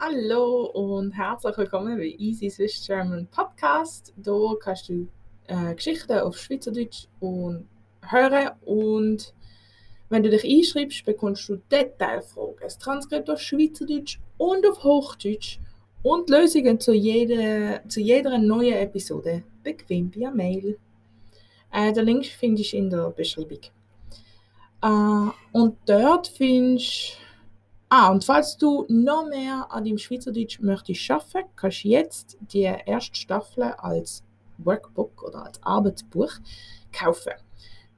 Hallo und herzlich willkommen bei Easy Swiss German Podcast. Hier kannst du äh, Geschichten auf Schweizerdeutsch und hören und wenn du dich einschreibst, bekommst du Detailfragen, das Transkript auf Schweizerdeutsch und auf Hochdeutsch und Lösungen zu jeder, zu jeder neuen Episode bequem via Mail. Äh, den Link findest du in der Beschreibung. Äh, und dort findest Ah, und falls du noch mehr an dem Schweizerdeutsch möchtest arbeiten, kannst du jetzt die erste Staffel als Workbook oder als Arbeitsbuch kaufen.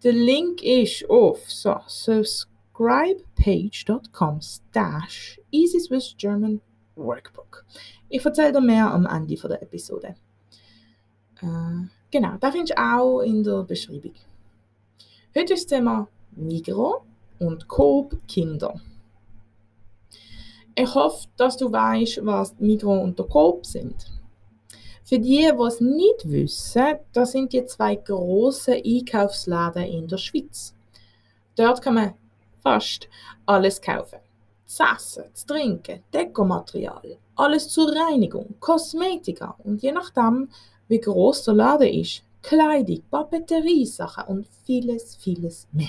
Der Link ist auf so, subscribepage.com slash Easy Swiss German Workbook. Ich erzähle dir mehr am Ende der Episode. Äh, genau, da findest du auch in der Beschreibung. Heute ist das Thema Migro und Coop Kinder. Ich hoffe, dass du weißt, was Migros und der Coop sind. Für die, die es nicht wissen, das sind die zwei grossen Einkaufsläden in der Schweiz. Dort kann man fast alles kaufen. Das Essen, das Trinken, Dekomaterial, alles zur Reinigung, Kosmetika und je nachdem, wie groß der Laden ist, Kleidung, Papeteriesachen und vieles, vieles mehr.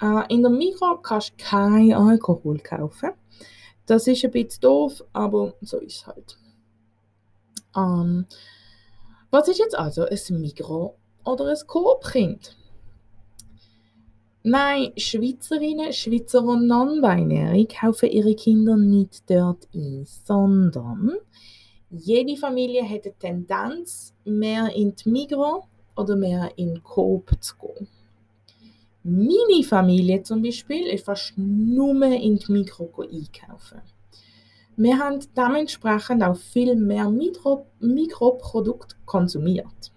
Äh, in der Migros kannst du kein Alkohol kaufen. Das ist ein bisschen doof, aber so ist es halt. Ähm, was ist jetzt also ein Migros oder ein Coop-Kind? Nein, Schweizerinnen, Schweizer und Non-Binary kaufen ihre Kinder nicht dort ein, sondern jede Familie hat eine Tendenz, mehr in die Migros oder mehr in Coop zu gehen. Meine Familie zum Beispiel ist fast nur in die Mikro einkaufen. Wir haben dementsprechend auch viel mehr Mikro Mikroprodukte konsumiert.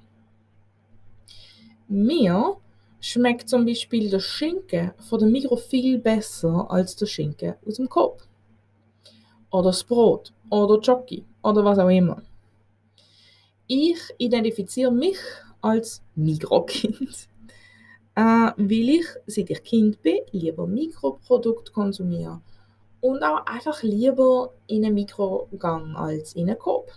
Mir schmeckt zum Beispiel der Schinken von der Mikro viel besser als der Schinken aus dem Coop. Oder das Brot oder Jockey oder was auch immer. Ich identifiziere mich als Mikrokind äh, weil ich, seit ich Kind bin, lieber Mikroprodukte konsumiere und auch einfach lieber in einen Mikrogang als in einen Coop.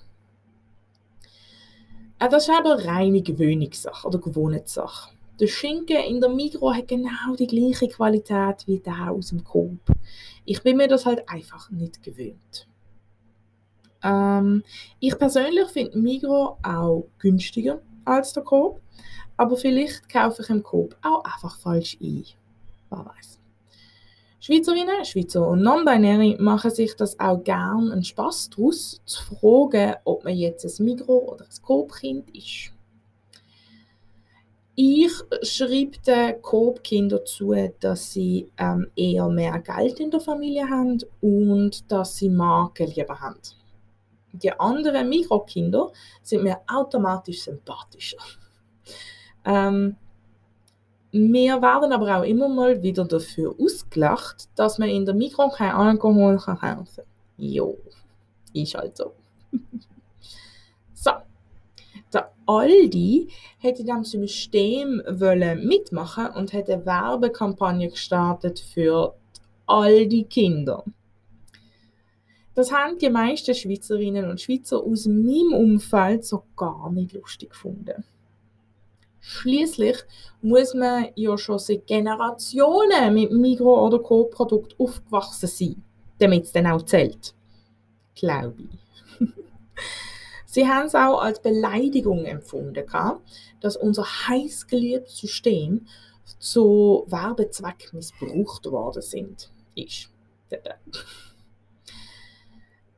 Äh, das ist aber reine Gewöhnungssache oder Gewohnheitssache. Der Schinken in der Mikro hat genau die gleiche Qualität wie der aus dem Coop. Ich bin mir das halt einfach nicht gewöhnt. Ähm, ich persönlich finde Migro auch günstiger als der Coop. Aber vielleicht kaufe ich im Coop auch einfach falsch ein. Wer weiß. Schweizerinnen, Schweizer und Non-Binary machen sich das auch gern einen Spass daraus, zu fragen, ob man jetzt ein Migro oder ein Coop-Kind ist. Ich schreibe den Coop-Kindern zu, dass sie ähm, eher mehr Geld in der Familie haben und dass sie Marken lieber haben. Die anderen Mikrokinder sind mir automatisch sympathischer. Ähm, wir werden aber auch immer mal wieder dafür ausgelacht, dass man in der Mikro kein Alkohol kaufen kann. Jo, ist halt so. so. Der Aldi hätte in diesem System wollen mitmachen und hätte eine Werbekampagne gestartet für all die Kinder. Das haben die meisten Schweizerinnen und Schweizer aus meinem Umfeld so gar nicht lustig gefunden. Schließlich muss man ja schon seit Generationen mit Migro- oder Co-Produkt aufgewachsen sein, damit es dann auch zählt. Glaube ich. Sie haben es auch als Beleidigung empfunden, dass unser heißgeliebtes System zu Werbezweck missbraucht worden. Ist.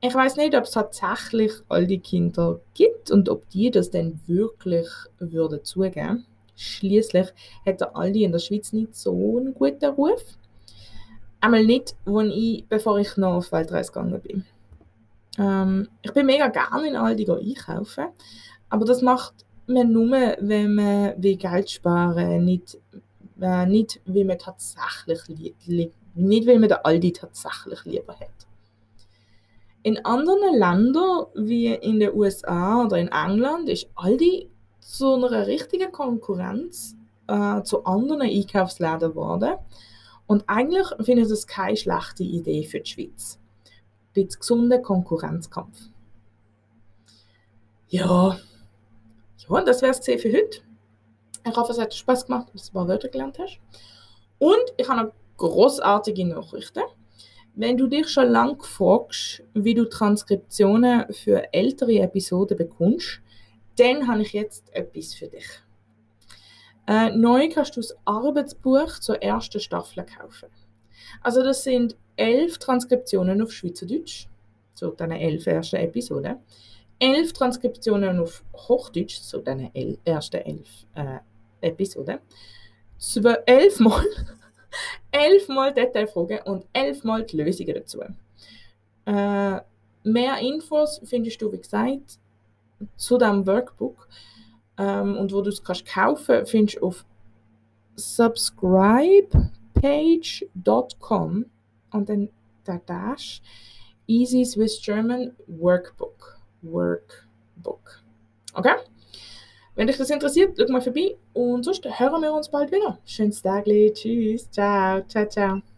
Ich weiß nicht, ob es tatsächlich all die Kinder gibt und ob die das denn wirklich würden zugeben. Schließlich hat der Aldi in der Schweiz nicht so einen guten Ruf. Einmal nicht, wo ich, bevor ich noch auf Weltreise gegangen bin. Ähm, ich bin mega gerne in Aldi einkaufen, aber das macht man nur, wenn man will Geld sparen nicht, äh, nicht, weil man tatsächlich nicht, weil man den Aldi tatsächlich lieber hat. In anderen Ländern, wie in den USA oder in England, ist Aldi zu einer richtigen Konkurrenz äh, zu anderen Einkaufsläden geworden. Und eigentlich finde ich das keine schlechte Idee für die Schweiz. bisschen gesunden Konkurrenzkampf. Ja, ja, das wäre es für heute. Ich hoffe, es hat Spaß gemacht, dass du ein paar Wörter gelernt hast. Und ich habe noch großartige Nachrichten. Wenn du dich schon lange fragst, wie du Transkriptionen für ältere Episoden bekommst, dann habe ich jetzt etwas für dich. Äh, neu kannst du das Arbeitsbuch zur ersten Staffel kaufen. Also das sind elf Transkriptionen auf Schweizerdeutsch, zu diesen elf ersten Episoden. Elf Transkriptionen auf Hochdeutsch, zu diesen el ersten elf äh, Episoden. Elfmal elfmal Detailfragen und elfmal die Lösungen dazu. Äh, mehr Infos findest du, wie gesagt, zu diesem Workbook ähm, und wo du es kannst kaufen, findest du auf subscribepage.com und dann der Dash Easy Swiss German Workbook. Workbook. Okay? Wenn dich das interessiert, schau mal vorbei und sonst hören wir uns bald wieder. Schönes Tag, tschüss, ciao, ciao, ciao.